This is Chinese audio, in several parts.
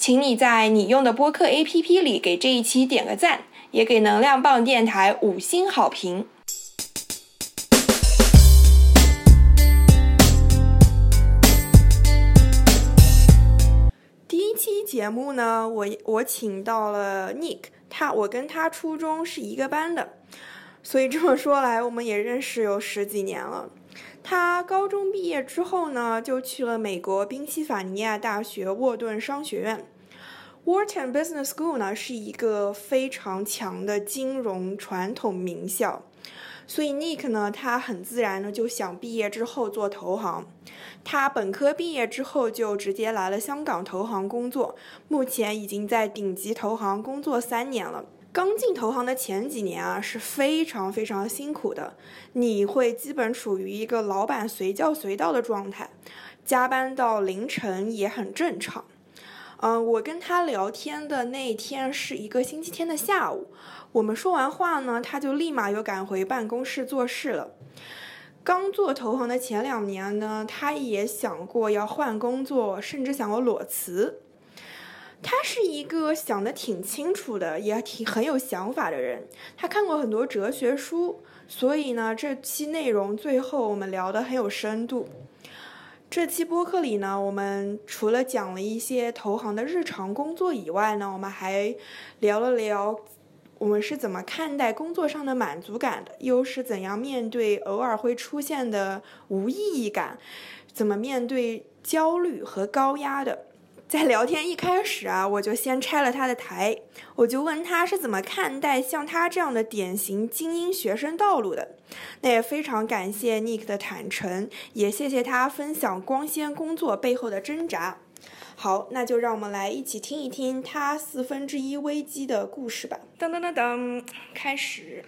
请你在你用的播客 APP 里给这一期点个赞，也给能量棒电台五星好评。第一期节目呢，我我请到了 Nick，他我跟他初中是一个班的，所以这么说来，我们也认识有十几年了。他高中毕业之后呢，就去了美国宾夕法尼亚大学沃顿商学院。Wharton Business School 呢是一个非常强的金融传统名校，所以 Nick 呢，他很自然的就想毕业之后做投行。他本科毕业之后就直接来了香港投行工作，目前已经在顶级投行工作三年了。刚进投行的前几年啊，是非常非常辛苦的。你会基本处于一个老板随叫随到的状态，加班到凌晨也很正常。嗯，我跟他聊天的那天是一个星期天的下午，我们说完话呢，他就立马又赶回办公室做事了。刚做投行的前两年呢，他也想过要换工作，甚至想过裸辞。他是一个想得挺清楚的，也挺很有想法的人。他看过很多哲学书，所以呢，这期内容最后我们聊得很有深度。这期播客里呢，我们除了讲了一些投行的日常工作以外呢，我们还聊了聊我们是怎么看待工作上的满足感的，又是怎样面对偶尔会出现的无意义感，怎么面对焦虑和高压的。在聊天一开始啊，我就先拆了他的台，我就问他是怎么看待像他这样的典型精英学生道路的。那也非常感谢 Nick 的坦诚，也谢谢他分享光鲜工作背后的挣扎。好，那就让我们来一起听一听他四分之一危机的故事吧。噔噔噔噔，开始。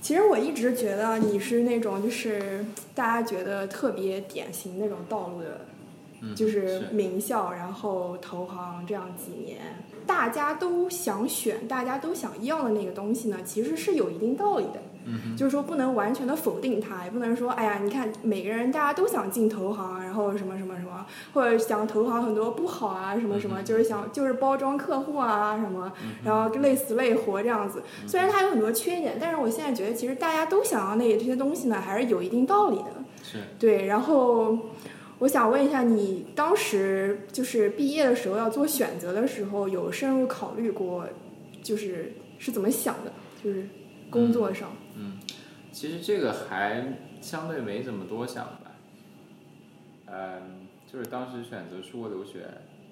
其实我一直觉得你是那种就是大家觉得特别典型那种道路的。就是名校，然后投行这样几年，大家都想选，大家都想要的那个东西呢，其实是有一定道理的。嗯，就是说不能完全的否定它，也不能说，哎呀，你看每个人大家都想进投行，然后什么什么什么，或者想投行很多不好啊，什么什么，就是想就是包装客户啊什么，然后累死累活这样子。虽然它有很多缺点，但是我现在觉得其实大家都想要那这些东西呢，还是有一定道理的。是，对，然后。我想问一下，你当时就是毕业的时候要做选择的时候，有深入考虑过，就是是怎么想的？就是工作上。嗯，其实这个还相对没怎么多想吧。嗯，就是当时选择出国留学，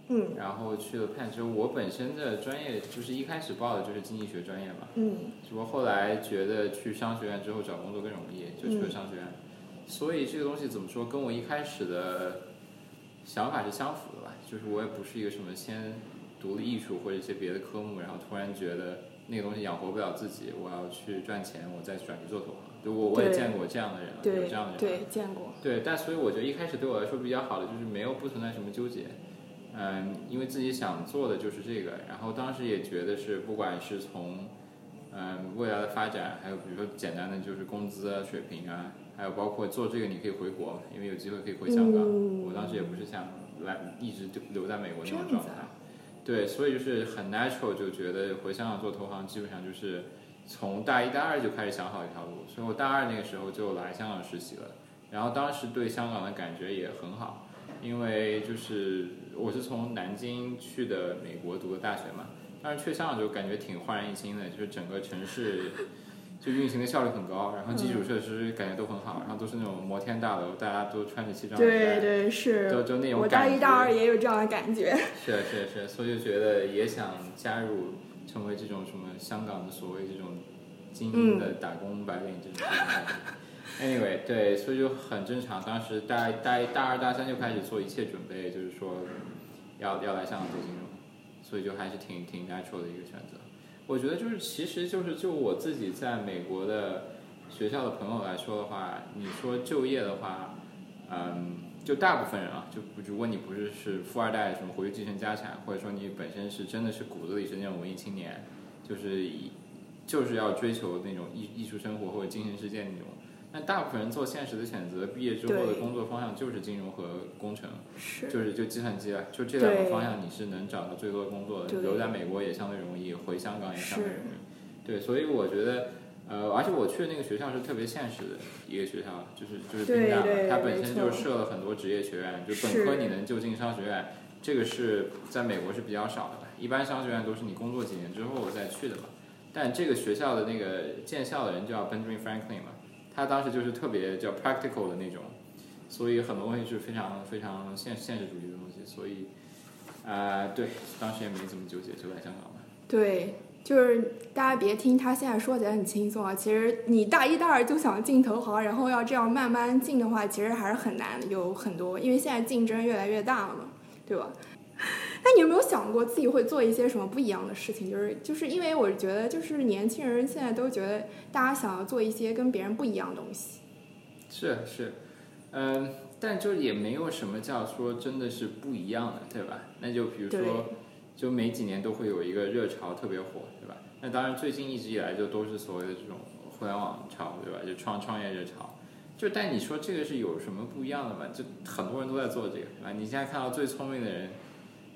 嗯，然后去了判。就我本身的专业就是一开始报的就是经济学专业嘛，嗯，只不过后来觉得去商学院之后找工作更容易，就去了商学院。所以这个东西怎么说，跟我一开始的想法是相符的吧？就是我也不是一个什么先读了艺术或者一些别的科目，然后突然觉得那个东西养活不了自己，我要去赚钱，我再转去做投行。就我我也见过这样的人，有这样的人。对，见过。对，但所以我觉得一开始对我来说比较好的就是没有不存在什么纠结，嗯，因为自己想做的就是这个，然后当时也觉得是不管是从嗯未来的发展，还有比如说简单的就是工资啊水平啊。还有包括做这个，你可以回国，因为有机会可以回香港。我当时也不是想来一直就留在美国那种状态。对，所以就是很 natural，就觉得回香港做投行，基本上就是从大一、大二就开始想好一条路。所以我大二那个时候就来香港实习了。然后当时对香港的感觉也很好，因为就是我是从南京去的美国读的大学嘛，但是去香港就感觉挺焕然一新的，就是整个城市。就运行的效率很高，然后基础设施感觉都很好，然后都是那种摩天大楼，大家都穿着西装，对对是，就就那种我大一大二也有这样的感觉。是是是，所以就觉得也想加入，成为这种什么香港的所谓这种精英的打工白领这种。Anyway，对，所以就很正常。当时大大一大二大三就开始做一切准备，就是说要要来香港做金融，所以就还是挺挺 natural 的一个选择。我觉得就是，其实就是就我自己在美国的学校的朋友来说的话，你说就业的话，嗯，就大部分人啊，就如果你不是是富二代什么回去继承家产，或者说你本身是真的是骨子里是那种文艺青年，就是以就是要追求那种艺艺术生活或者精神世界那种。但大部分人做现实的选择，毕业之后的工作方向就是金融和工程，就是就计算机啊，就这两个方向你是能找到最多的工作的。留在美国也相对容易，回香港也相对容易。对，所以我觉得，呃，而且我去的那个学校是特别现实的一个学校，就是就是宾大，它本身就设了很多职业学院，就本科你能就近商学院，这个是在美国是比较少的，一般商学院都是你工作几年之后再去的嘛。但这个学校的那个建校的人叫 Benjamin Franklin 嘛。他当时就是特别叫 practical 的那种，所以很多东西是非常非常现现实主义的东西，所以，啊，对，当时也没怎么纠结，就来香港了。对，就是大家别听他现在说起来很轻松啊，其实你大一、大二就想进投行，然后要这样慢慢进的话，其实还是很难，有很多，因为现在竞争越来越大了嘛，对吧？那你有没有想过自己会做一些什么不一样的事情？就是就是因为我觉得，就是年轻人现在都觉得，大家想要做一些跟别人不一样的东西。是是，嗯，但就也没有什么叫说真的是不一样的，对吧？那就比如说，就每几年都会有一个热潮特别火，对吧？那当然最近一直以来就都是所谓的这种互联网潮，对吧？就创创业热潮。就但你说这个是有什么不一样的吗？就很多人都在做这个，对吧？你现在看到最聪明的人。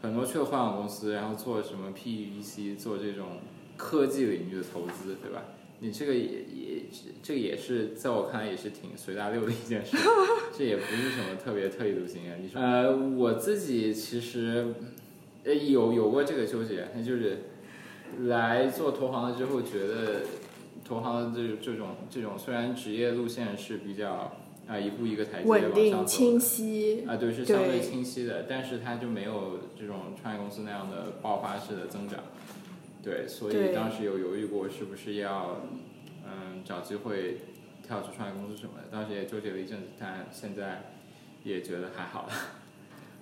很多去了互联网公司，然后做什么 PVC，做这种科技领域的投资，对吧？你这个也也这个也是在我看来也是挺随大流的一件事，这也不是什么特别特立独行啊。你说，呃，我自己其实呃有有过这个纠结，那就是来做投行了之后，觉得投行的这这种这种虽然职业路线是比较。啊，一步一个台阶往上走。清晰。啊，对，是相对清晰的，但是它就没有这种创业公司那样的爆发式的增长。对，所以当时有犹豫过是不是要，嗯，找机会跳出创业公司什么的。当时也纠结了一阵子，但现在也觉得还好了。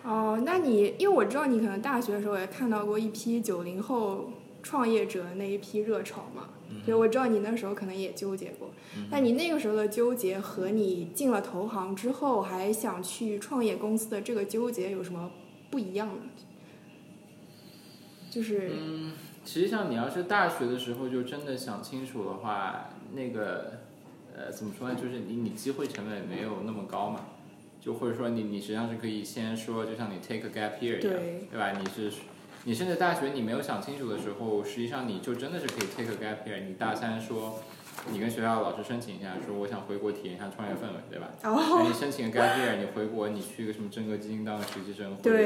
哦，那你因为我知道你可能大学的时候也看到过一批九零后创业者那一批热潮嘛。所以我知道你那时候可能也纠结过，那你那个时候的纠结和你进了投行之后还想去创业公司的这个纠结有什么不一样呢？就是，嗯，实际上你要是大学的时候就真的想清楚的话，那个，呃，怎么说呢？就是你你机会成本没有那么高嘛，就或者说你你实际上是可以先说，就像你 take a gap year 一样，对吧？你是。你甚至大学你没有想清楚的时候，实际上你就真的是可以 take a gap year。你大三说，你跟学校老师申请一下，说我想回国体验一下创业氛围，对吧？哦。你申请个 gap year，你回国，你去一个什么真格基金当个实习生，或者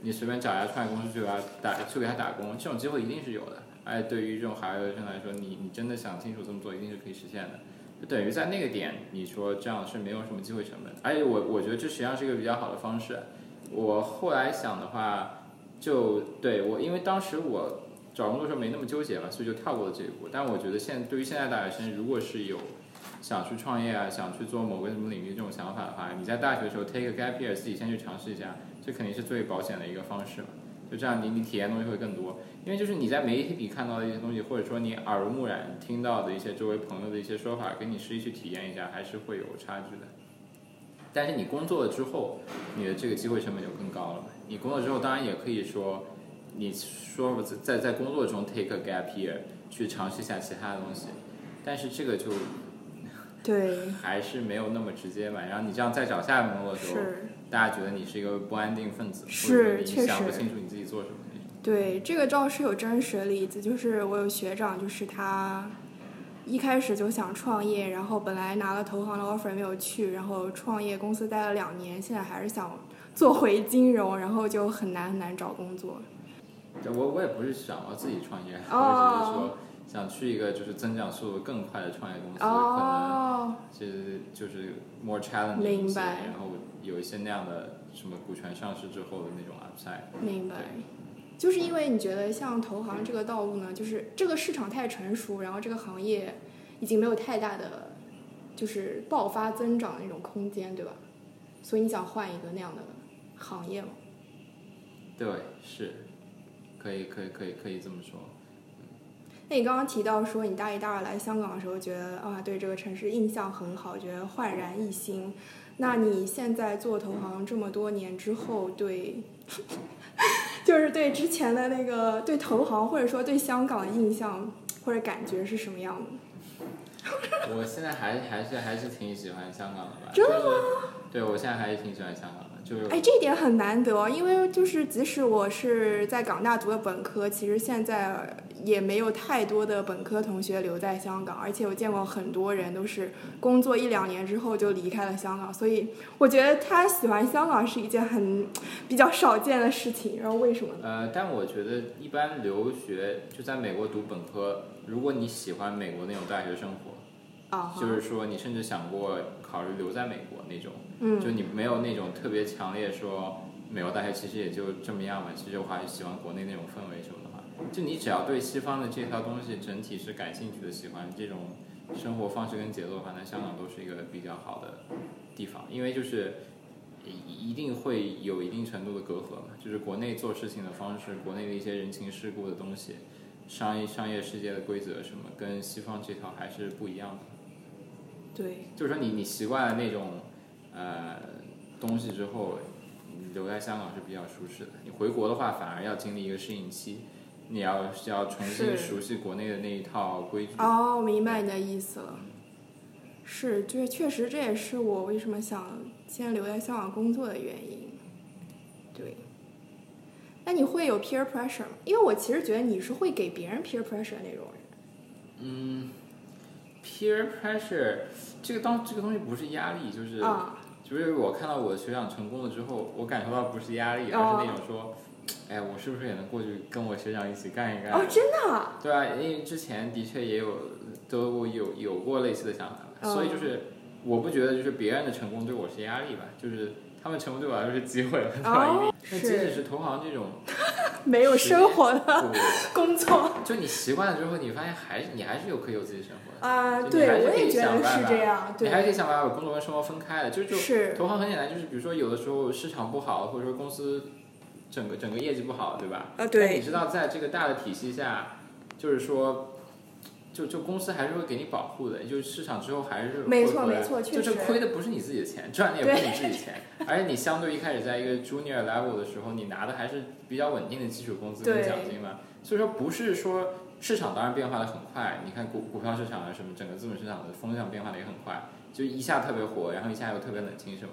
你随便找一家创业公司去给他打，去给他打工，这种机会一定是有的。哎，对于这种海外留学生来说，你你真的想清楚这么做，一定是可以实现的。就等于在那个点，你说这样是没有什么机会成本。而且我我觉得这实际上是一个比较好的方式。我后来想的话。就对我，因为当时我找工作时候没那么纠结了，所以就跳过了这一步。但我觉得现对于现在大学生，如果是有想去创业啊，想去做某个什么领域这种想法的话，你在大学的时候 take a gap year，自己先去尝试一下，这肯定是最保险的一个方式嘛。就这样，你你体验东西会更多。因为就是你在媒体里看到的一些东西，或者说你耳濡目染听到的一些周围朋友的一些说法，跟你实际去体验一下，还是会有差距的。但是你工作了之后，你的这个机会成本就更高了。你工作之后，当然也可以说，你说在在工作中 take a gap year 去尝试一下其他的东西，但是这个就 对 还是没有那么直接嘛。然后你这样再找下一份工作的时候，大家觉得你是一个不安定分子，是确实想不清楚你自己做什么。对，这个倒是有真实的例子，就是我有学长，就是他一开始就想创业，然后本来拿了投行的 offer 没有去，然后创业公司待了两年，现在还是想。做回金融，然后就很难很难找工作。我我也不是想要自己创业，我只是说想去一个就是增长速度更快的创业公司，可能哦，是就是 more challenging，明白然后有一些那样的什么股权上市之后的那种 upside。明白。就是因为你觉得像投行这个道路呢，就是这个市场太成熟，然后这个行业已经没有太大的就是爆发增长的那种空间，对吧？所以你想换一个那样的行业吗？对，是，可以可以可以可以这么说。那你刚刚提到说你大一、大二来香港的时候，觉得啊对这个城市印象很好，觉得焕然一新。那你现在做投行这么多年之后，对，就是对之前的那个对投行或者说对香港的印象或者感觉是什么样的？我现在还还是还是挺喜欢香港的吧？真的吗？对，我现在还是挺喜欢香港的，就是哎，这一点很难得，因为就是即使我是在港大读的本科，其实现在也没有太多的本科同学留在香港，而且我见过很多人都是工作一两年之后就离开了香港，所以我觉得他喜欢香港是一件很比较少见的事情。然后为什么呢？呃，但我觉得一般留学就在美国读本科，如果你喜欢美国那种大学生活，啊，就是说你甚至想过考虑留在美国那种，嗯，就你没有那种特别强烈说美国大学其实也就这么样嘛，其实我还是喜欢国内那种氛围什么的话，就你只要对西方的这套东西整体是感兴趣的，喜欢这种生活方式跟节奏的话，那香港都是一个比较好的地方，因为就是一一定会有一定程度的隔阂嘛，就是国内做事情的方式，国内的一些人情世故的东西，商业商业世界的规则什么，跟西方这套还是不一样的。对，就是说你你习惯了那种呃东西之后，你留在香港是比较舒适的。你回国的话，反而要经历一个适应期，你要是要重新熟悉国内的那一套规矩。哦，我明白你的意思了。是，就是确实这也是我为什么想先留在香港工作的原因。对。那你会有 peer pressure 吗？因为我其实觉得你是会给别人 peer pressure 的那种人。嗯，peer pressure 这个当这个东西不是压力，就是、啊，就是我看到我的学长成功了之后，我感受到不是压力，而哦是那种说，哎，我是不是也能过去跟我学长一起干一干？哦，真的啊？对啊，因为之前的确也有都有有过类似的想法，嗯所以就是我不觉得就是别人的成功对我是压力吧，就是他们全部对我来说是机会，那即使是是投行这种 没有生活的 工作。就你习惯了之后，你发现还是你还是有可以有自己生活的。啊，对，我也觉得是这样，你还可以，想办法把工作跟生活分开的，就就是。投行很简单，就是比如说有的时候市场不好，或者说公司整个整个业绩不好，对吧？啊，但你，知道，在这个大的体系下，就是说，就就公司还是会给你保护的，就是市场之后还是没错没错确就这亏的不是你自己的钱，赚的也不是你自己的钱，而且你相对一开始在一个 junior level 的时候，你拿的还是比较稳定的基础工资跟奖金嘛，所以说不是说市场当然变化的很快，你看股股票市场啊什么，整个资本市场的风向变化的也很快，就一下特别火，然后一下又特别冷清什么，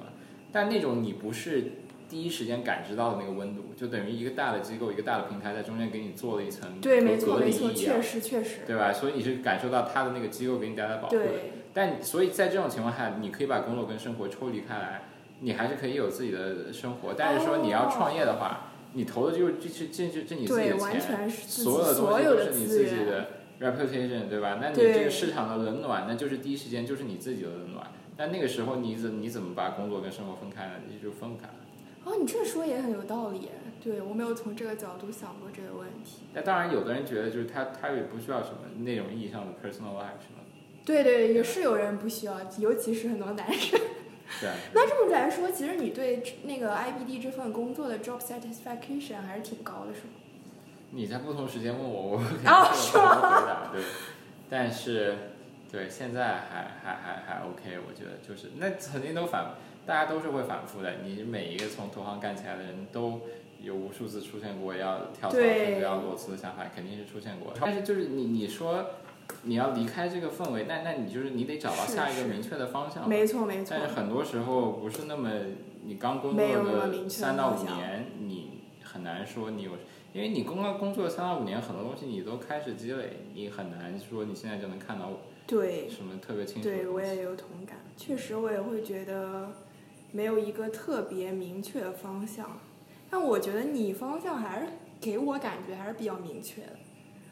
但那种你不是第一时间感知到的那个温度，就等于一个大的机构、一个大的平台在中间给你做了一层对，隔没错隔离没错，一样确，实确实，对吧？所以你是感受到它的那个机构给你带来保护的。但所以在这种情况下，你可以把工作跟生活抽离开来，你还是可以有自己的生活。但是说你要创业的话，你投的就是这这这这这你自己，的钱，所有的东西都是你自，己的 reputation，对吧？那你这个市场的冷暖，那就是第一时间就是你自己的冷暖。但那个时候你怎你怎么把工作跟生活分开呢？你就分不开了。哦，你这说也很有道理，对我没有从这个角度想过这个问题。那当然，有的人觉得就是他他也不需要什么那种意义上的 personal life 什么，对对，也是有人不需要，尤其是很多男生。对啊。那这么来说，其实你对那个 IBD 这份工作的 job satisfaction 还是挺高的，是吗？你在不同时间问我，我肯定哦是答，对。但是，对，现在还还还还 OK，我觉得就是那曾经都反，大家都是会反复的。你每一个从投行干起来的人都有无数次出现过要跳槽甚至要裸辞的想法，肯定是出现过。但是就是你你说你要离开这个氛围，那那你就是你得找到下一个明确的方向。没错没错但。是很多时候不是那么，你刚工作没有那么的明确的三到五年，你很难说你有，因为你刚刚工作三到五年，很多东西你都开始积累，你很难说你现在就能看到对什么特别清楚的对，东西。我也有同感。确实，我也会觉得没有一个特别明确的方向。但我觉得你方向还是给我感觉还是比较明确的。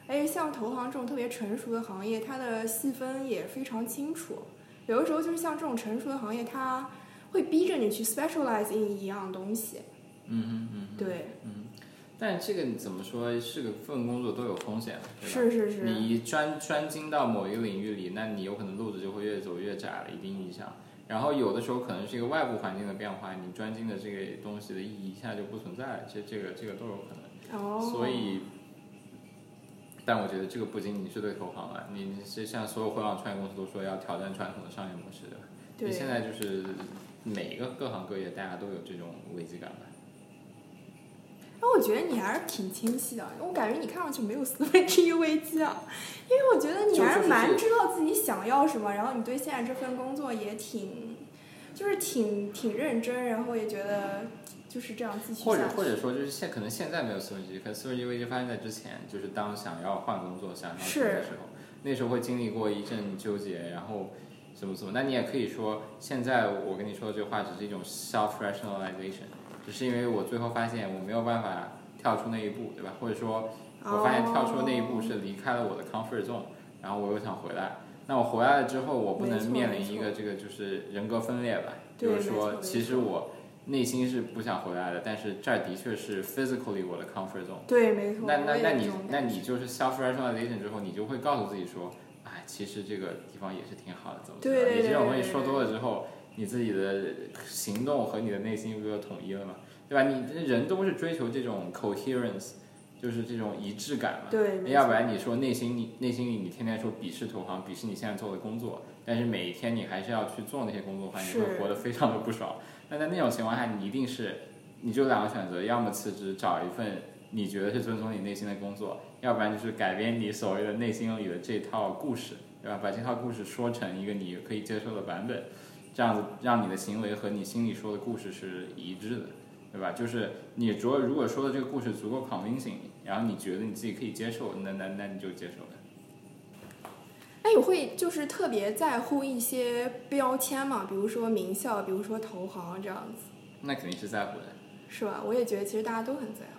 而且像投行这种特别成熟的行业，它的细分也非常清楚。有的时候就是像这种成熟的行业，它会逼着你去 specialize in 一样东西。嗯嗯嗯，对，嗯，但这个你怎么说是个份工作都有风险的，是是是。你专专精到某一个领域里，那你有可能路子就会越走越窄了，一定意义上。然后有的时候可能是一个外部环境的变化，你专精的这个东西的意义一下就不存在了，这这个这个都有可能。哦。所以，但我觉得这个不仅仅是对投行了，你是像所有互联网创业公司都说要挑战传统的商业模式。你现在就是每一个各行各业大家都有这种危机感吧？那我觉得你还是挺清晰的，我感觉你看上去没有四分之一危机啊，因为我觉得你还是蛮知道自己想要什么，然后你对现在这份工作也挺，就是挺挺认真，然后也觉得就是这样继续或者或者说就是现可能现在没有四分之一，可能四分之一危机发生在之前，就是当想要换工作、想要什么的时候，那时候会经历过一阵纠结，然后怎么怎么。那你也可以说，现在我跟你说的这话只是一种 self rationalization。只是因为我最后发现我没有办法跳出那一步，对吧？或者说，我发现跳出那一步是离开了我的 comfort zone，然后我又想回来。那我回来了之后，我不能面临一个这个就是人格分裂吧？就是说，其实我内心是不想回来的，但是这儿的确是 physically 我的 comfort zone。对，没错。那那那你那你就是 self rationalization 之后，你就会告诉自己说，哎，其实这个地方也是挺好的，怎么怎么？你这种东西说多了之后。你自己的行动和你的内心不就统一了嘛，对吧？你人都是追求这种 coherence，就是这种一致感嘛。对。要不然你说内心你内心里你天天说鄙视投行，鄙视你现在做的工作，但是每一天你还是要去做那些工作的话，你会活得非常的不爽。那在那种情况下，你一定是，你就两个选择，要么辞职找一份你觉得是遵从你内心的工作，要不然就是改变你所谓的内心里的这套故事，对吧？把这套故事说成一个你可以接受的版本。这样子让你的行为和你心里说的故事是一致的，对吧？就是你主要如果说的这个故事足够 convincing，然后你觉得你自己可以接受，那那那你就接受了。那你会就是特别在乎一些标签嘛？比如说名校，比如说投行这样子。那肯定是在乎的。是吧？我也觉得其实大家都很在乎。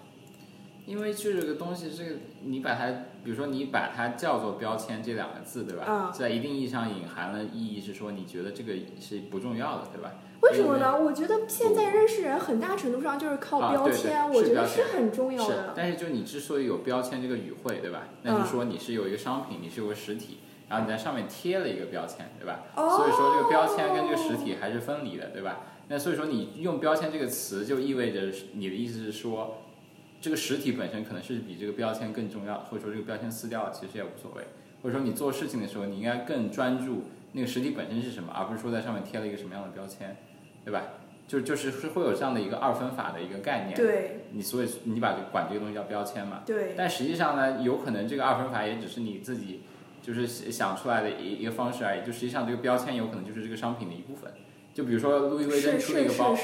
因为这个东西，这个你把它，比如说你把它叫做标签这两个字，对吧？在一定意义上隐含了意义，是说你觉得这个是不重要的，对吧？为什么呢？我觉得现在认识人很大程度上就是靠标签，我觉得是很重要的。但是就你之所以有标签这个语汇，对吧？那就说你是有一个商品，你是有个实体，然后你在上面贴了一个标签，对吧？所以说这个标签跟这个实体还是分离的，对吧？那所以说你用标签这个词，就意味着你的意思是说。这个实体本身可能是比这个标签更重要，或者说这个标签撕掉了其实也无所谓，或者说你做事情的时候你应该更专注那个实体本身是什么，而不是说在上面贴了一个什么样的标签，对吧？就就是是会有这样的一个二分法的一个概念，对，你所以你把这管这个东西叫标签嘛，对，但实际上呢，有可能这个二分法也只是你自己就是想出来的一一个方式而已，就实际上这个标签有可能就是这个商品的一部分，就比如说路易威登出了一个包。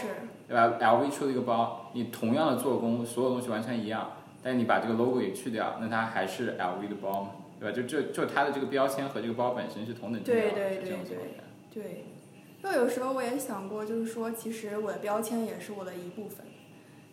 对吧？LV 出了一个包，你同样的做工，所有东西完全一样，但你把这个 logo 也去掉，那它还是 LV 的包嘛？对吧？就就就它的这个标签和这个包本身是同等重要的，是这种情况下。对，就有时候我也想过，就是说，其实我的标签也是我的一部分。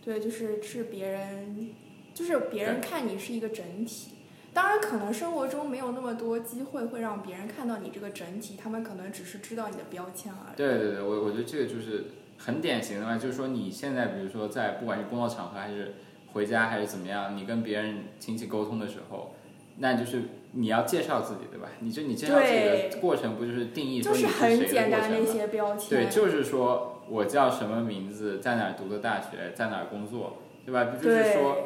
对，就是是别人，就是别人看你是一个整体。当然，可能生活中没有那么多机会会让别人看到你这个整体，他们可能只是知道你的标签而已。对对对，我我觉得这个就是。很典型的嘛，就是说你现在比如说在不管是工作场合还是回家还是怎么样，你跟别人亲戚沟通的时候，那就是你要介绍自己，对吧？你就你介绍自己的过程不就是定义说你是谁的过程吗？对，就是说我叫什么名字，在哪读的大学，在哪工作，对吧？不就是说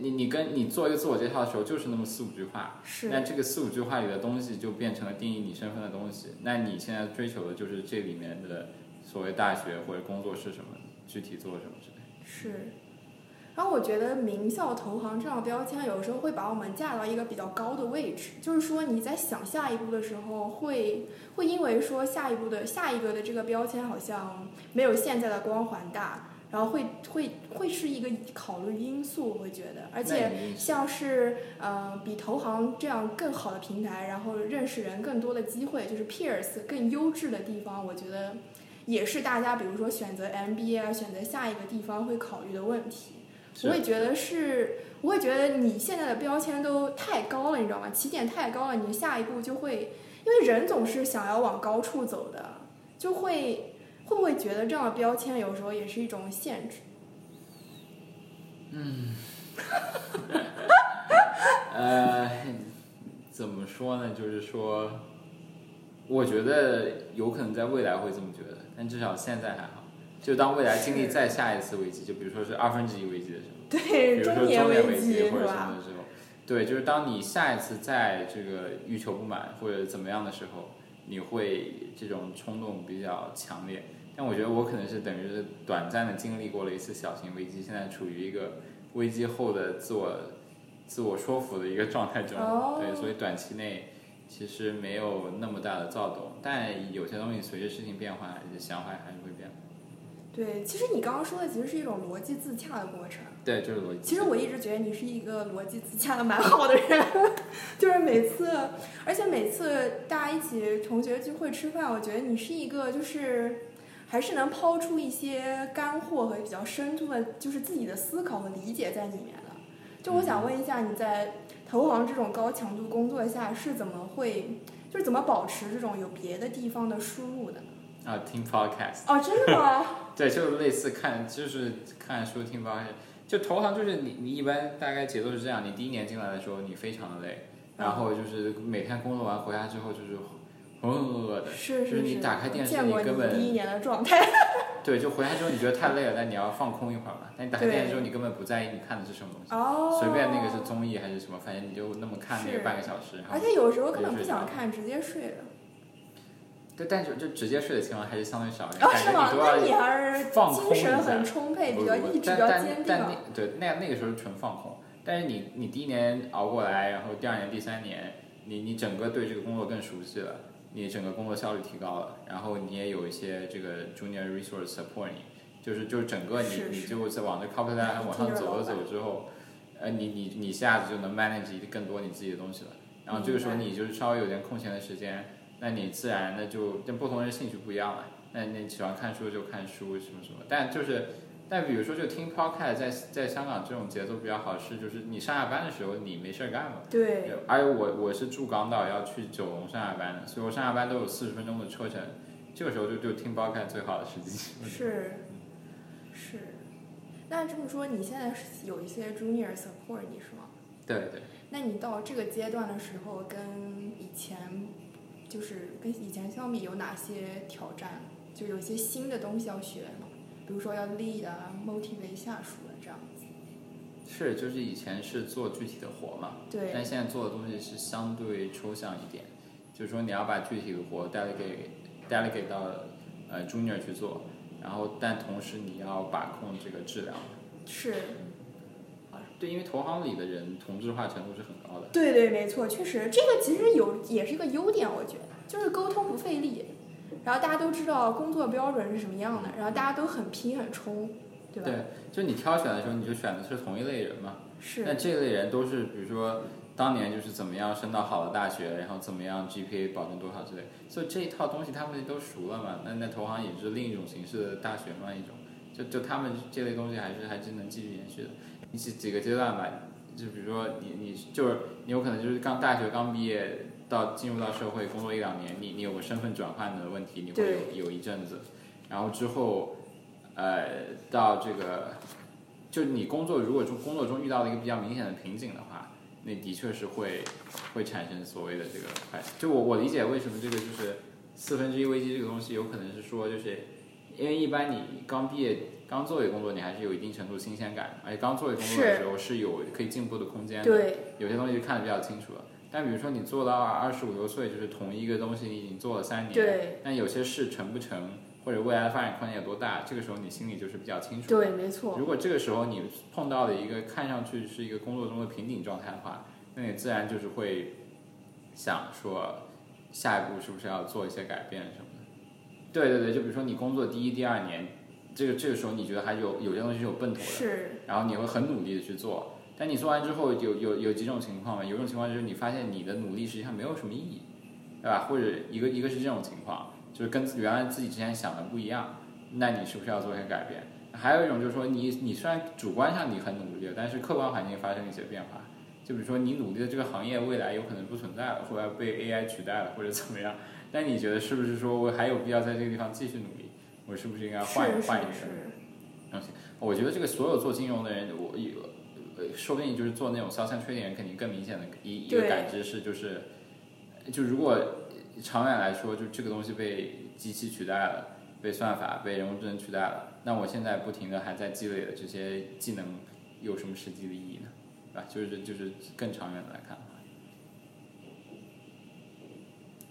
你你跟你做一个自我介绍的时候，就是那么四五句话，是那这个四五句话里的东西就变成了定义你身份的东西。那你现在追求的就是这里面的。所谓大学或者工作是什么？具体做什么之类？是。然后我觉得名校投行这样标签，有时候会把我们架到一个比较高的位置。就是说你在想下一步的时候，会会因为说下一步的下一个的这个标签好像没有现在的光环大，然后会会会是一个考虑因素。我会觉得，而且像是呃比投行这样更好的平台，然后认识人更多的机会，就是 peers 更优质的地方，我觉得。也是大家，比如说选择 MBA 啊，选择下一个地方会考虑的问题。我也觉得是，我也觉得你现在的标签都太高了，你知道吗？起点太高了，你下一步就会，因为人总是想要往高处走的，就会会不会觉得这样的标签有时候也是一种限制？嗯 呃，怎么说呢？就是说，我觉得有可能在未来会这么觉得，但至少现在还好。就当未来经历再下一次危机，就比如说是二分之一危机的时候，比对，如说中中年危机或者什？么的时候，对，就是当你下一次在这个欲求不满或者怎么样的时候，你会这种冲动比较强烈。但我觉得我可能是等于是短暂的经历过了一次小型危机，现在处于一个危机后的自我自我说服的一个状态中，哦对，所以短期内其实没有那么大的躁动，但有些东西随着事情变化，想法还是。对，其实你刚刚说的其实是一种逻辑自洽的过程。对，就是逻辑。其实我一直觉得你是一个逻辑自洽的蛮好的人，就是每次，而且每次大家一起同学聚会吃饭，我觉得你是一个就是还是能抛出一些干货和比较深度的，就是自己的思考和理解在里面的。就我想问一下，你在投行这种高强度工作下是怎么会，就是怎么保持这种有别的地方的输入的？啊，听 podcast。哦，真的吗？对，就类似看，就是看书听 podcast。就投行就是你，你一般大概节奏是这样：你第一年进来的时候，你非常的累，然后就是每天工作完回家之后就是浑浑噩噩的，是是是就是你，打开电视，你根本第一年的状态。对，就回来之后你觉得太累了，但你要放空一会儿嘛。但你打开电视之后，你根本不在意你看的是什么东西，哦，随便那个是综艺还是什么，反正你就那么看那个半个小时。而且有时候根本不想看，直接睡了。对，但是就直接睡的情况还是相对少一点，哦，感是吗？那你还是放空很充沛，比较意志比较但但坚定啊。但那对那那个时候是纯放空，但是你你第一年熬过来，然后第二年、第三年，你你整个对这个工作更熟悉了，你整个工作效率提高了，然后你也有一些这个 junior resource support 你，就是就是整个你你就在往这 corporate 往上走了走之后，呃，你你你一下子就能 manage 更多你自己的东西了，然后这个时候你就是稍微有点空闲的时间，那你自然那就跟不同人兴趣不一样了，那那你喜欢看书就看书什么什么，但就是。但比如说，就听 podcast，在在香港这种节奏比较好是，就是你上下班的时候你没事儿干嘛。对，而且我我是住港岛，要去九龙上下班的，所以我上下班都有四十分钟的车程，这个时候就就听 podcast 最好的时机。是是。那这么说，你现在是有一些 junior support 你是吗？对对，那你到这个阶段的时候，跟以前就是跟以前相比，有哪些挑战？就有些新的东西要学吗？比如说要 lead 啊，motivate 下属的这样子。是就是以前是做具体的活嘛，对，但现在做的东西是相对抽象一点，就是说你要把具体的活 delegate delegate 到呃 junior 去做，然后但同时你要把控这个质量。是，对，因为投行里的人同质化程度是很对对，没错，确实这个其实有也是一个优点，我觉得就是沟通不费力，然后大家都知道工作标准是什么样的，然后大家都很拼很冲，对吧？对，就你挑选的时候，你就选的是同一类人嘛。那是，这类人都是，比如说当年就是怎么样升到好的大学，然后怎么样 GPA 保证多少之类，所以这一套东西他们都熟了嘛。那那投行也是另一种形式的大学嘛，一种，就就他们这类东西还是还是能继续延续的。你几几个阶段吧，就比如说你你就是你有可能就是刚大学刚毕业到进入到社会工作一两年，你你有个身份转换的问题，你会有有一阵子，然后之后呃到这个。就你工作，如果说工作中遇到了一个比较明显的瓶颈的话，那的确是会会产生所谓的这个快。就我我理解为什么这个就是四分之一危机这个东西，有可能是说就是因为一般你刚毕业刚做一个工作，你还是有一定程度新鲜感，而且刚做一个工作的时候是有可以进步的空间的，对，有些东西就看得比较清楚了。但比如说你做到二十五六岁，就是同一个东西你已经做了三年，对，但有些事成不成，或者未来的发展空间有多大，这个时候你心里就是比较清楚。对，没错，如果这个时候你碰到了一个看上去是一个工作中的瓶颈状态的话，那你自然就是会想说，下一步是不是要做一些改变什么的。对对对，就比如说你工作第一、第二年，这个这个时候你觉得还有有些东西是有奔头的，是，然后你会很努力的去做。但你做完之后有有有几种情况嘛？有一种情况就是你发现你的努力实际上没有什么意义，对吧？或者一个一个是这种情况，就是跟原来自己之前想的不一样，那你是不是要做一些改变？还有一种就是说你你虽然主观上你很努力，但是客观环境发生一些变化，就比如说你努力的这个行业未来有可能不存在了，或者被 AI 取代了，或者怎么样，但你觉得是不是说我还有必要在这个地方继续努力？我是不是应该换是换一个是东西？我觉得这个所有做金融的人，我有呃，说不定就是做那种 sales and trading 人，肯定更明显的一一个感知是，就是就如果长远来说，就这个东西被机器取代了，被算法、被人工智能取代了，那我现在不停的还在积累的这些技能，有什么实际的意义呢？对吧？就是就是更长远的来看的话，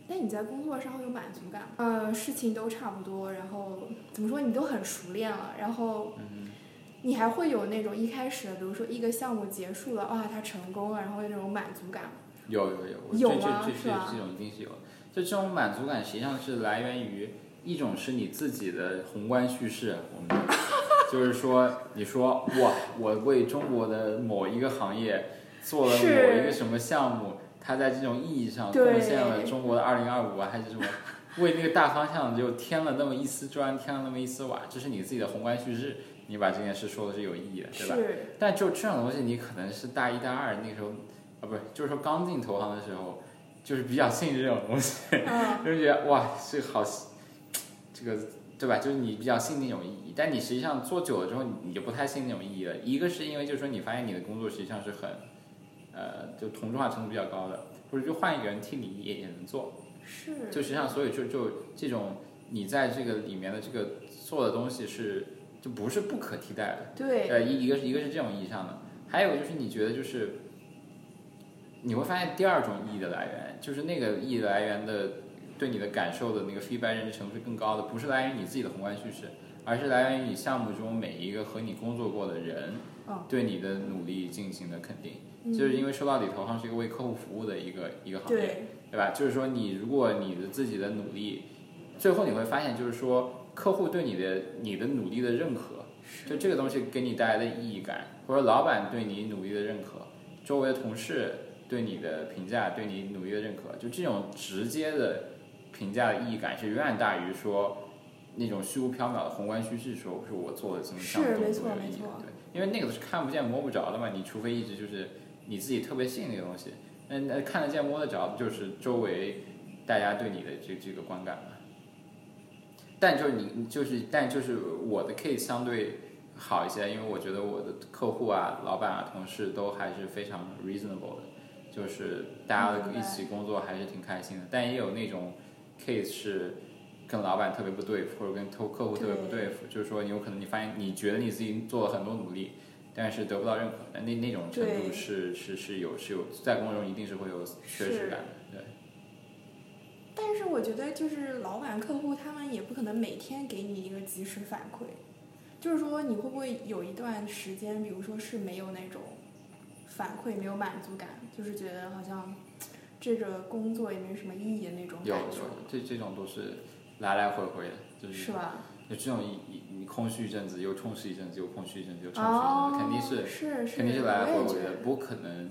那你在工作上会有满足感吗？呃，事情都差不多，然后怎么说，你都很熟练了，然后嗯你还会有那种一开始，比如说一个项目结束了，哇，它成功了，然后有那种满足感吗。有有有，有这这这这吗是吧这种一定是有的。就这种满足感，实际上是来源于一种是你自己的宏观叙事，我们 就是说，你说哇，我为中国的某一个行业做了某一个什么项目，它在这种意义上贡献了中国的二零二五啊，还是什么？为那个大方向就添了那么一丝砖，添了那么一丝瓦，这是你自己的宏观叙事，你把这件事说的是有意义的，对吧？是，但就这种东西，你可能是大一、大二那个时候，啊，不是，就是说刚进投行的时候，就是比较信这种东西，嗯，就是觉得哇，这个好，这个对吧？就是你比较信那种意义，但你实际上做久了之后，你你就不太信那种意义了。一个是因为就是说你发现你的工作实际上是很，呃，就同质化程度比较高的，或者就换一个人替你也也能做，是，就实际上所以就就这种你在这个里面的这个做的东西是就不是不可替代的。对，呃，一一个是一个是这种意义上的，还有就是你觉得就是，你会发现第二种意义的来源，就是那个意义的来源的对你的感受的那个 feedback 认知程度是更高的，不是来源于你自己的宏观叙事，而是来源于你项目中每一个和你工作过的人哦对你的努力进行的肯定。嗯就是因为说到底，投行是一个为客户服务的一个一个行业，对，对吧？就是说，你如果你的自己的努力，最后你会发现，就是说，客户对你的你的努力的认可，就这个东西给你带来的意义感，或者老板对你努力的认可，周围的同事对你的评价，对你努力的认可，就这种直接的评价的意义感是远远大于说那种虚无缥缈的宏观叙事说，是我做的什么项目是没多么有意义错没错。对，因为那个是看不见摸不着的嘛，你除非一直就是你自己特别信那个东西，那那看得见摸得着的就是周围大家对你的这这个观感嘛。但就是你就是但就是我的 case 相对好一些，因为我觉得我的客户啊、老板啊、同事都还是非常 reasonable 的，就是大家一起工作还是挺开心的。但也有那种 case 是跟老板特别不对付，或者跟客客户特别不对付，就是说你有可能你发现你觉得你自己做了很多努力，但是得不到认可，那那那种程度是是是有是有在工作中一定是会有缺失感的，对。但是我觉得就是老板、客户他们也不可能每天给你一个及时反馈，就是说你会不会有一段时间，比如说是没有那种反馈、没有满足感，就是觉得好像这个工作也没什么意义的那种有感受，有，这这种都是来来回回的，就是是吧？就这种一一你空虚一阵子，又充实一阵子，又空虚一阵子，又充实一阵哦子，，肯定是是是，肯定是来来回回的，我觉得不可能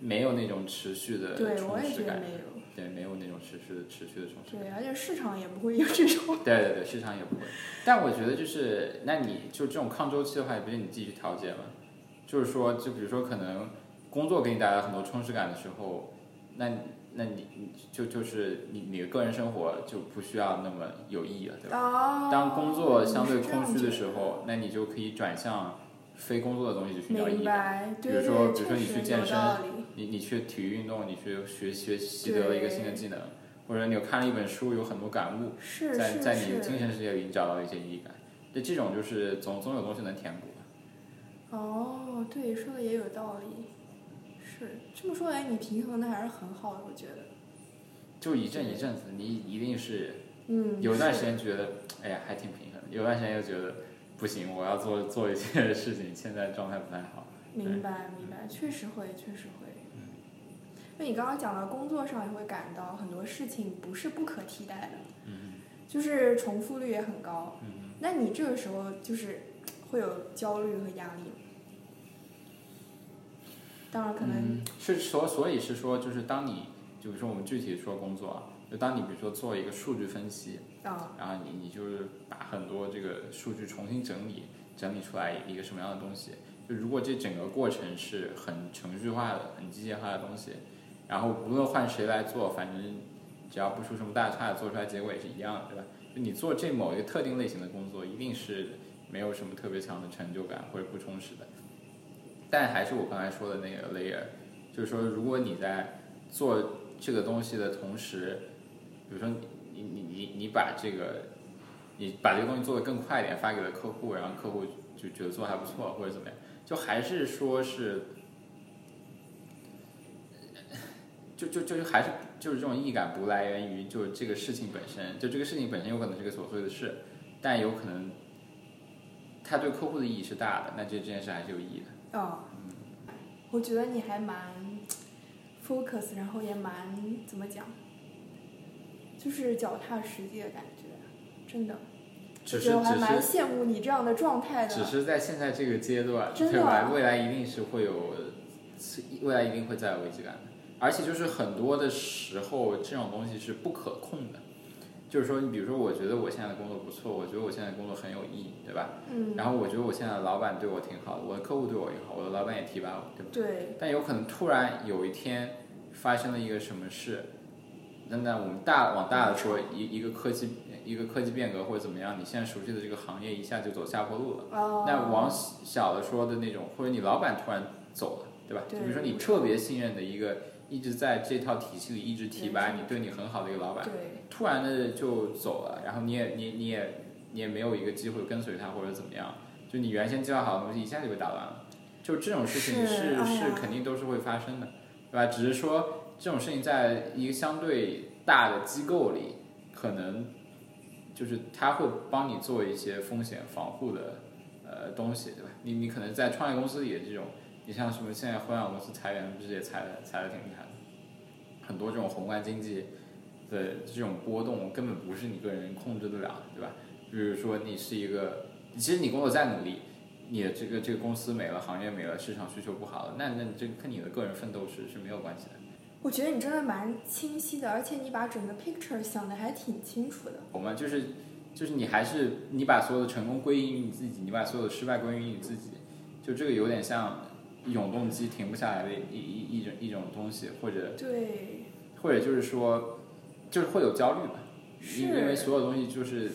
没有那种持续的对，充实感觉得没有。对，没有那种持续的持续的充实感。对，而且市场也不会有这种。对对对，市场也不会。但我觉得就是，那你就这种抗周期的话，也不是你自己去调节嘛。就是说，就比如说，可能工作给你带来很多充实感的时候，那你那你你就就是你你的个人生活就不需要那么有意义了，对吧？哦。当工作相对空虚的时候，那你就可以转向非工作的东西去寻找意义比如说比如说你去健身你你去体育运动，你去学学习得了一个新的技能，或者你有看了一本书，有很多感悟，在在你的精。神世界里你找到一些意义感。那，这种就是总总有东西能填补。哦，对，说的也有道理。是这么说来，你平衡的还是很好的，我觉得。就一阵一阵子，你一定是嗯。有段时间觉得，哎呀还挺平衡的，有段时间又觉得不行，我要做做一些事情，现在状态不太好。明白明白，确实会，确实会。那你刚刚讲到工作上，也会感到很多事情不是不可替代的，嗯就是重复率也很高。嗯，那你这个时候就是会有焦虑和压力吗？当然，可能嗯是所所以是说，就是当你，就比如说我们具体说工作啊，就当你比如说做一个数据分析，啊，然后你你就是把很多这个数据重新整理，整理出来一个什么样的东西。就如果这整个过程是很程序化的、很机械化的东西，然后无论换谁来做，反正只要不出什么大差，做出来结果也是一样的，对吧？就你做这某一个特定类型的工作，一定是没有什么特别强的成就感或者不充实的。但还是我刚才说的那个 layer，就是说，如果你在做这个东西的同时，比如说你你你你把这个你把这个东西做得更快一点，发给了客户，然后客户就觉得做还不错或者怎么样，就还是说是，就就就是还是就是这种意义感不来源于就这个事情本身，就这个事情本身有可能是个琐碎的事，但有可能它对客户的意义是大的，那这这件事还是有意义的。哦，我觉得你还蛮 focus，然后也蛮怎么讲，就是脚踏实地的感觉，真的。只是我还蛮羡慕你这样的状态的。只是在现在这个阶段，真的对吧？未来一定是会有，未来一定会再有危机感的。而且就是很多的时候，这种东西是不可控的。就是说，你比如说，我觉得我现在的工作不错，我觉得我现在的工作很有意义，对吧？嗯，然后我觉得我现在的老板对我挺好的，我的客户对我也好，我的老板也提拔我，对吧？对，但有可能突然有一天发生了一个什么事，那那我们大往大的说，一一个科技一个科技变革或者怎么样，你现在熟悉的这个行业一下就走下坡路了。哦，那往小的说的那种，或者你老板突然走了，对吧？就比如说你特别信任的一个，一直在这套体系里一直提拔你、对你很好的一个老板，突然的就走了，然后你也你你也你也没有一个机会跟随他或者怎么样，就你原先计划好的东西一下就被打乱了，就这种事情是是肯定都是会发生的，对吧？只是说这种事情在一个相对大的机构里，可能就是他会帮你做一些风险防护的呃东西，对吧？你你可能在创业公司里的这种，你像什么现在互联网公司裁员不是也裁的裁的挺厉害的，很多这种宏观经济的这种波动根本不是你个人控制得了的，对吧？比如说你是一个，其实你工作再努力，你的这个这个公司没了，行业没了，市场需求不好了，那那你这跟你的个人奋斗是是没有关系的。我觉得你真的蛮清晰的，而且你把整个 picture 想的还挺清楚的。我们就是就是你还是你把所有的成功归因于你自己，你把所有的失败归因于你自己，就这个有点像永动机停不下来的一一一种一种东西，或者对，或者就是说就是会有焦虑嘛，是。因因为所有东西就是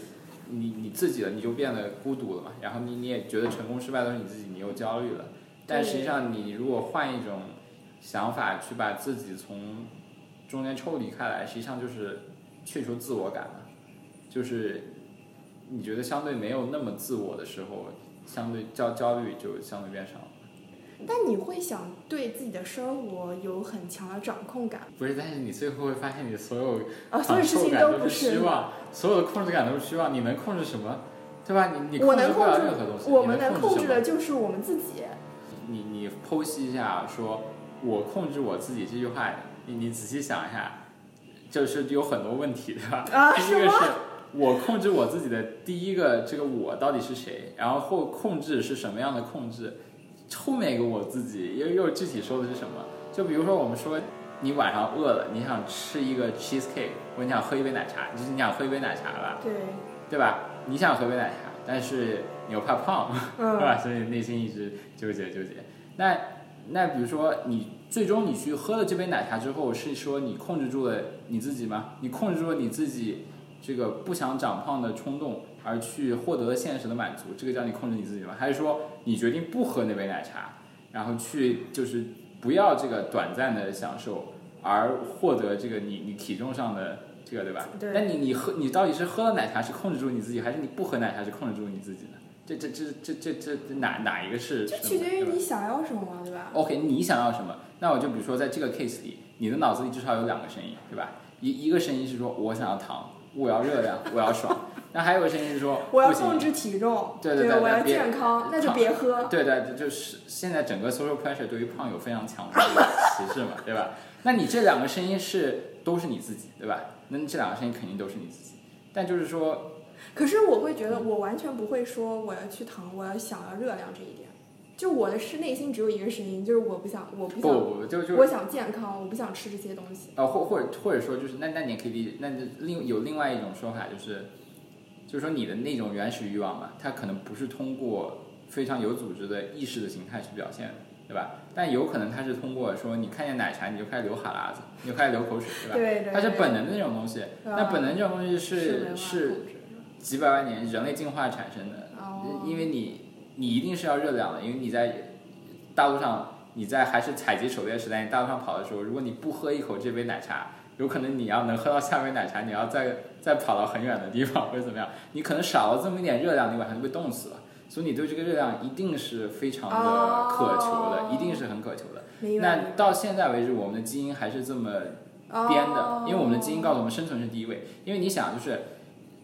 你你自己了，你就变得孤独了嘛，然后你你也觉得成功失败都是你自己，你又焦虑了，但实际上你如果换一种想法去把自己从中间抽离开来，实际上就是去除自我感嘛，就是你觉得相对没有那么自我的时候，相对焦焦虑就相对变少。但你会想对自己的生活有很强的掌控感不是，但是你最后会发现，你所有啊，所有事情都不是虚妄，所有的控制感都是虚妄。你能控制什么？对吧？你你我能控制不了任何东西。制，我们能控制的就是我们自己。你你剖析一下，说我控制我自己这句话，你你仔细想一下，就是有很多问题，对吧？啊第一个是我控制我自己的第一个这个我到底是谁，然后后控制是什么样的控制，后面一个我自己又又具体说的是什么？就比如说我们说你晚上饿了，你想吃一个 cheesecake，或者你想喝一杯奶茶，就是你想喝一杯奶茶吧，对，对吧？你想喝杯奶茶，但是你又怕胖。对嗯，吧？所以内心一直纠结纠结。那那比如说，你最终你去喝了这杯奶茶之后，是说你控制住了你自己吗？你控制住了你自己这个不想长胖的冲动，而去获得了现实的满足，这个叫你控制你自己吗？还是说你决定不喝那杯奶茶，然后去就是不要这个短暂的享受，而获得这个你你体重上的这个对吧？对那你你喝你到底是喝了奶茶是控制住你自己，还是你不喝奶茶是控制住你自己呢？这这这这这这这哪哪一个是？就取决于你想要什么嘛，对吧？OK，你想要什么？那我就比如说在这个 case 里，你的脑子里至少有两个声音，对吧？一一个声音是说我想要糖，我要热量，我要爽。那还有个声音是说 我要控制体重，对对对我要健康，那就别喝。对对，就是现在整个 social pressure 对于胖有非常强的歧视嘛，对吧？那你这两个声音是都是你自己，对吧？那你这两个声音肯定都是你自己。但就是说，可是我会觉得，我完全不会说我要去疼，我要想要热量这一点。就我的是内心只有一个声音，就是我不想，我不不想，不不，就就我想健康，我不想吃这些东西。呃，或或者或者说就是那那你也可以理解，那另有另外一种说法就是，就是说你的那种原始欲望嘛，它可能不是通过非常有组织的意识的形态去表现，对吧？但有可能它是通过说你看见奶茶你就开始流哈喇子，你就开始流口水，对吧？对对，它是本能的那种东西，那本能这种东西是是是几百万年人类进化产生的，哦，因为你你一定是要热量的，因为你在大路上，你在还是采集狩猎时代，你大路上跑的时候，如果你不喝一口这杯奶茶，有可能你要能喝到下杯奶茶，你要再再跑到很远的地方或者怎么样，你可能少了这么一点热量，你晚上就被冻死了。所以你对这个热量一定是非常的渴求的，哦一定是很渴求的。那到现在为止，我们的基因还是这么编的，因为我们的基因告诉我们生存是第一位。因为你想，就是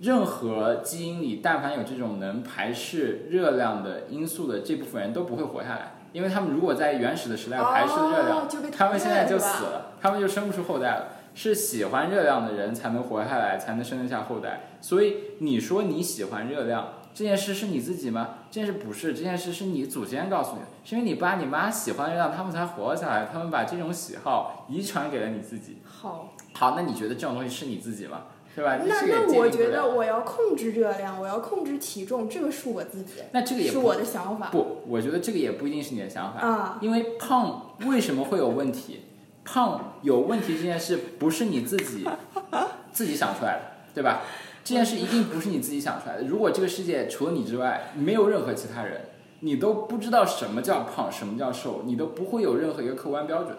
任何基因里但凡有这种能排斥热量的因素的这部分人都不会活下来，因为他们如果在原始的时代排斥热量，哦他们现在就死了，他们就生不出后代了。是喜欢热量的人才能活下来，才能生得下后代。所以你说你喜欢热量这件事是你自己吗？这件事不是，这件事是你祖先告诉你的，是因为你爸你妈喜欢热量，他们才活下来，他们把这种喜好遗传给了你自己。好。好，那你觉得这种东西是你自己吗？对吧？那那我觉得我要控制热量，我要控制体重，这个是我自己，那这个也不是我的想法不，我觉得这个也不一定是你的想法，啊。因为胖为什么会有问题？胖有问题这件事不是你自己 自己想出来的，对吧？这件事一定不是你自己想出来的。如果这个世界除了你之外没有任何其他人，你都不知道什么叫胖，什么叫瘦，你都不会有任何一个客观标准。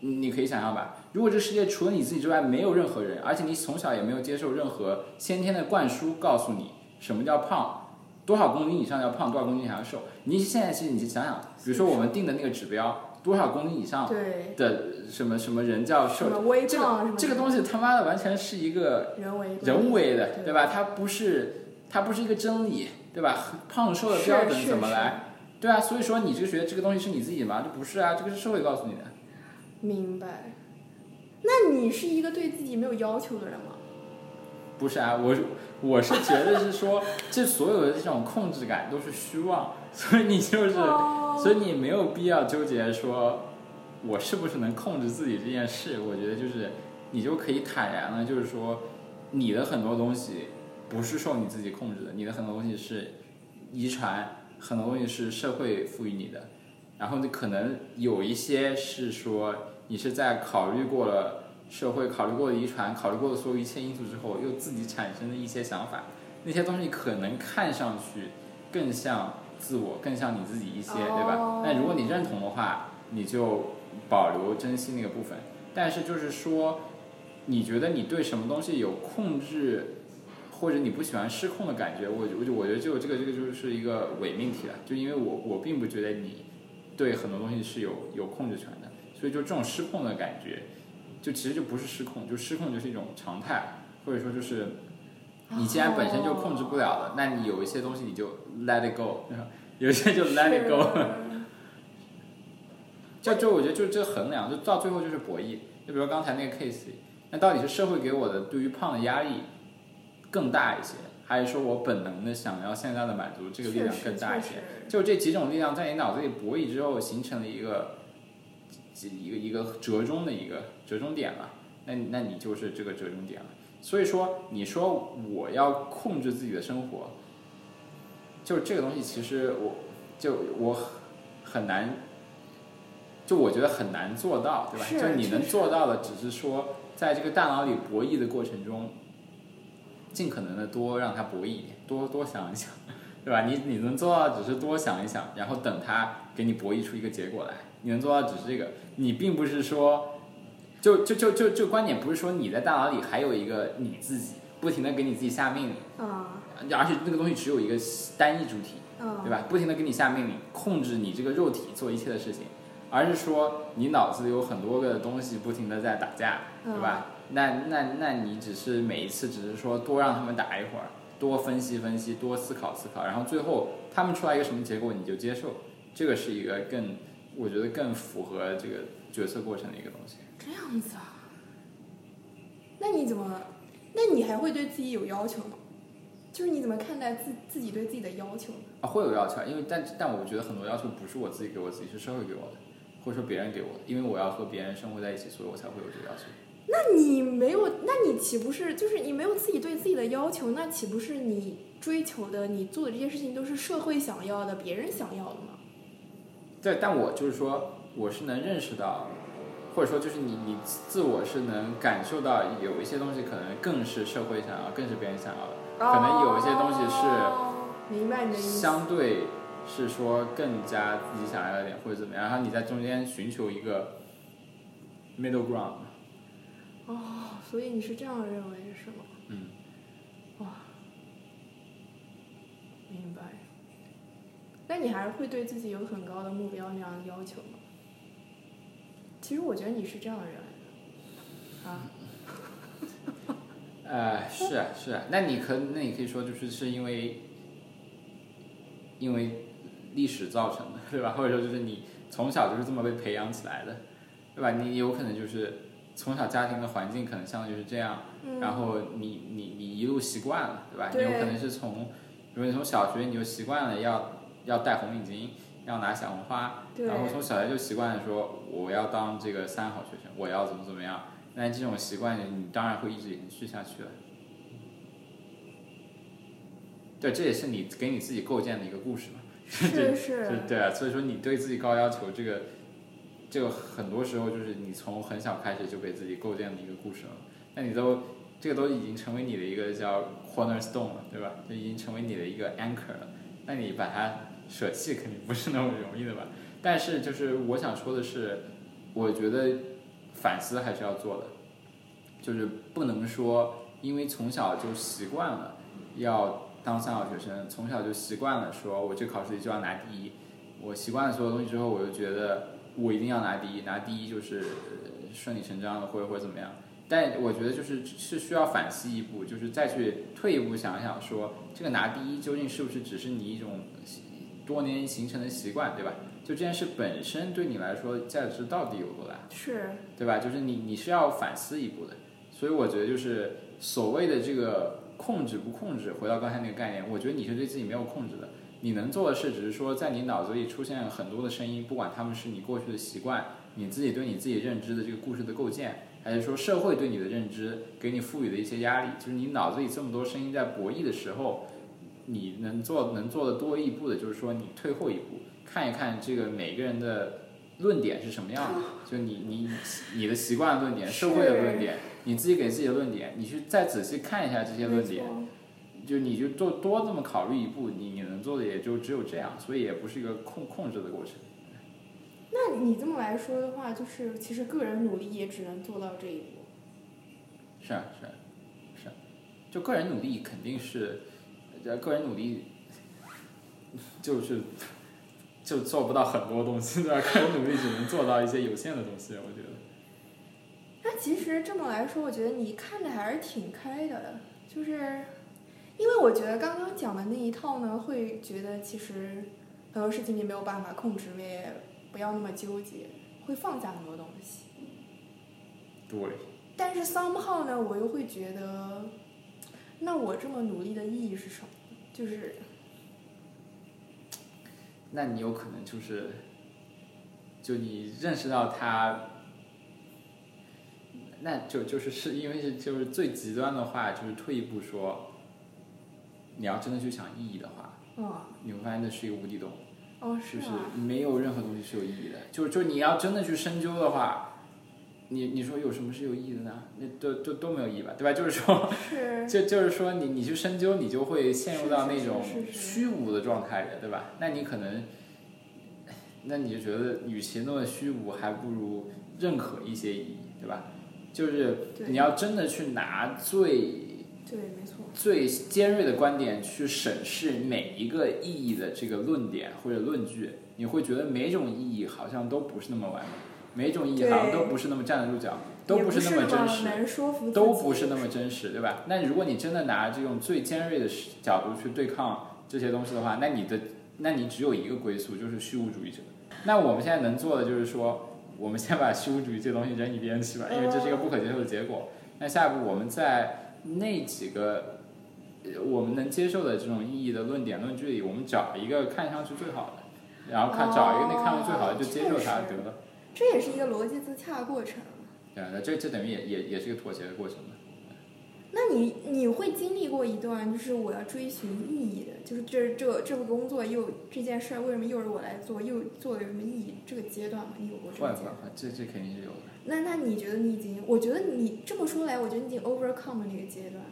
你你可以想象吧，如果这世界除了你自己之外没有任何人，而且你从小也没有接受任何先天的灌输，告诉你什么叫胖，多少公斤以上叫胖，多少公斤以下要瘦。你现在其实你想想，比如说我们定的那个指标，多少公斤以上，的什么什么人叫瘦，这个这个东西他妈的完全是一个人为人为的，对对吧？它不是它不是一个真理，对吧？胖瘦的标准怎么来？对啊，所以说你就觉得这个东西是你自己吗？这不是啊，这个是社会告诉你的。明白。那你是一个对自己没有要求的人吗？不是啊，我我是觉得是说，这所有的这种控制感都是虚妄，所以你就是，哦所以你没有必要纠结说，我是不是能控制自己这件事。我觉得就是你就可以坦然了，就是说，你的很多东西不是受你自己控制的，你的很多东西是遗传，很多东西是社会赋予你的，然后你可能有一些是说你是在考虑过了。社会考虑过的遗传，考虑过的所有一切因素之后，又自己产生的一些想法，那些东西可能看上去更像自我，更像你自己一些，对吧哦？那如果你认同的话，你就保留珍惜那个部分。但是就是说，你觉得你对什么东西有控制，或者你不喜欢失控的感觉，我我就我觉得就这个这个就是一个伪命题了。就因为我我并不觉得你对很多东西是有有控制权的，所以就这种失控的感觉。就其实就不是失控，就失控就是一种常态，或者说就是你既然本身就控制不了了，那你有一些东西你就 let it go，有一些就 let it go。就就我觉得就这衡量，就到最后就是博弈。就比如刚才那个 case，那到底是社会给我的对于胖的压力更大一些，还是说我本能的想要现在的满足这个力量更大一些？就这几种力量在你脑子里博弈之后，形成了一个一个一个折中的一个折中点了。那那你就是这个折中点了。所以说，你说我要控制自己的生活，就这个东西，其实我就我很难，就我觉得很难做到，对吧？就你能做到的，只是说在这个大脑里博弈的过程中，尽可能的多让它博弈一点，多多想一想，对吧？你你能做到只是多想一想，然后等它给你博弈出一个结果来。你能做到只是这个，你并不是说。就就就就就观点不是说你在大脑里还有一个你自己，不停的给你自己下命令，啊，而且那个东西只有一个单一主体，嗯，对吧？不停的给你下命令，控制你这个肉体做一切的事情，而是说你脑子里有很多个东西不停的在打架，对吧？那那那你只是每一次只是说多让他们打一会儿，多分析分析，多思考思考，然后最后他们出来一个什么结果你就接受，这个是一个更我觉得更符合这个决策过程的一个东西。这样子啊？那你怎么？那你还会对自己有要求吗？就是你怎么看待自自己对自己的要求呢？啊，会有要求，因为但但我觉得很多要求不是我自己给我自己，是社会给我的，或者说别人给我的，因为我要和别人生活在一起，所以我才会有这个要求。那你没有，那你岂不是就是你没有自己对自己的要求？那岂不是你追求的、你做的这些事情都是社会想要的、别人想要的吗？对，但我就是说，我是能认识到，或者说就是你你自我是能感受到有一些东西可能更是社会想要，更是别人想要的，可能有一些东西是哦明白你的意思。相对是说更加自己想要一点或者怎么样，然后你在中间寻求一个 middle ground。哦，所以你是这样认为是吗？嗯，哇，明白。那你还是会对自己有很高的目标那样的要求吗？其实我觉得你是这样的，啊，呃，是啊是啊，那你可那你可以说就是是因为因为历史造成的，对吧？或者说就是你从小就是这么被培养起来的，对吧？你有可能就是从小家庭的环境可能相当于是这样，嗯，然后你你你一路习惯了，对吧？对你有可能是从，比如你从小学你就习惯了要要戴红领巾，要拿小红花，然后从小学就习惯说我要当这个三好学生，我要怎么怎么样。那这种习惯你当然会一直延续下去了。对，这也是你给你自己构建的一个故事嘛。是 是，对啊，所以说你对自己高要求，这个这个很多时候就是你从很小开始就给自己构建的一个故事了。那你都这个都已经成为你的一个叫 cornerstone 了，对吧？就已经成为你的一个 anchor 了。那你把它舍弃肯定不是那么容易的吧？但是就是我想说的是，我觉得反思还是要做的，就是不能说因为从小就习惯了要当三好学生，从小就习惯了说我这考试就要拿第一，我习惯了所有东西之后，我就觉得我一定要拿第一，拿第一就是顺理成章的，或者或者怎么样。但我觉得就是是需要反思一步，就是再去退一步想想说，这个拿第一究竟是不是只是你一种多年形成的习惯，对吧？就这件事本身对你来说价值到底有多大？是对吧？就是你你是要反思一步的，所以我觉得就是所谓的这个控制不控制，回到刚才那个概念，我觉得你是对自己没有控制的，你能做的事只是说在你脑子里出现很多的声音，不管他们是你过去的习惯，你自己对你自己认知的这个故事的构建，还是说社会对你的认知给你赋予的一些压力，就是你脑子里这么多声音在博弈的时候，你能做能做的多一步的，就是说你退后一步，看一看这个每个人的论点是什么样的，就你你你的习惯论点、社会的论点，你自己给自己的论点，你去再仔细看一下这些论点，就你就多多这么考虑一步，你你能做的也就只有这样，所以也不是一个控控制的过程。那你这么来说的话，就是其实个人努力也只能做到这一步。是啊是啊是啊，就个人努力肯定是，呃，个人努力就是 就做不到很多东西，对吧？个人努力只能做到一些有限的东西，我觉得。那其实这么来说，我觉得你看的还是挺开的，就是因为我觉得刚刚讲的那一套呢，会觉得其实很多事情你没有办法控制，你也不要那么纠结，会放下很多东西。对，但是 somehow 呢，我又会觉得，那我这么努力的意义是什么？就是那你有可能就是，就你认识到他，那就就是是因为是就是最极端的话，就是退一步说，你要真的去想意义的话，嗯，你会发现那是一个无底洞。哦，就是是啊，没有任何东西是有意义的。就就你要真的去深究的话，你你说有什么是有意义的呢？那都都都没有意义吧，对吧？就是说，是，就就是说你你去深究，你就会陷入到那种虚无的状态里，对吧？那你可能，那你就觉得，与其那么虚无，还不如认可一些意义，对吧？就是你要真的去拿最对，没错，最尖锐的观点去审视每一个意义的这个论点或者论据，你会觉得每种意义好像都不是那么完美，每种意义好像都不是那么站得住脚，都不不是那么真实，都不是那么真实，对吧？那如果你真的拿这种最尖锐的角度去对抗这些东西的话，那你的那你只有一个归宿，就是虚无主义者。那我们现在能做的就是说，我们先把虚无主义这个东西扔一边去吧，因为这是一个不可接受的结果。那下一步我们在那几个我们能接受的这种意义的论点论据里，我们找一个看上去最好的，然后看找一个那看上去最好的就接受它得了。这也是一个逻辑自洽的过程。对啊，那这这等于也也也是一个妥协的过程嘛。那你你会经历过一段，就是我要追寻意义的，就是这这这份工作又这件事儿为什么又是我来做，又做的有什么意义？这个阶段吗？你有过这个阶段？会这这肯定是有的。那那你觉得你已经？我觉得你这么说来，我觉得你已经 overcome 了那个阶段。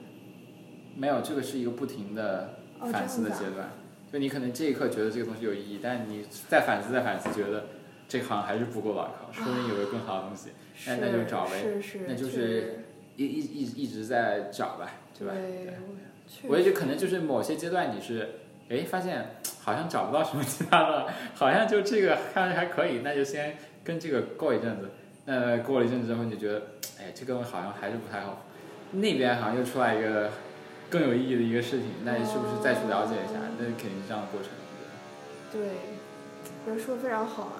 没有，这个是一个不停的反。思的阶段。就你可能这一刻觉得这个东西有意义，但你再反思再反思，觉得这行还是不够牢靠，说不定有个更好的东西。那那就找呗那就是一一一一直在找吧，对吧？对，我也觉得可能就是某些阶段你是，哎，发现好像找不到什么其他的，好像就这个看着还可以，那就先跟这个过一阵子。那过了一阵子之后，你就觉得，哎，这个好像还是不太好。那边好像又出来一个更有意义的一个事情，那你是不是再去了解一下？那肯定是这样的过程。对，我觉得说的非常好啊，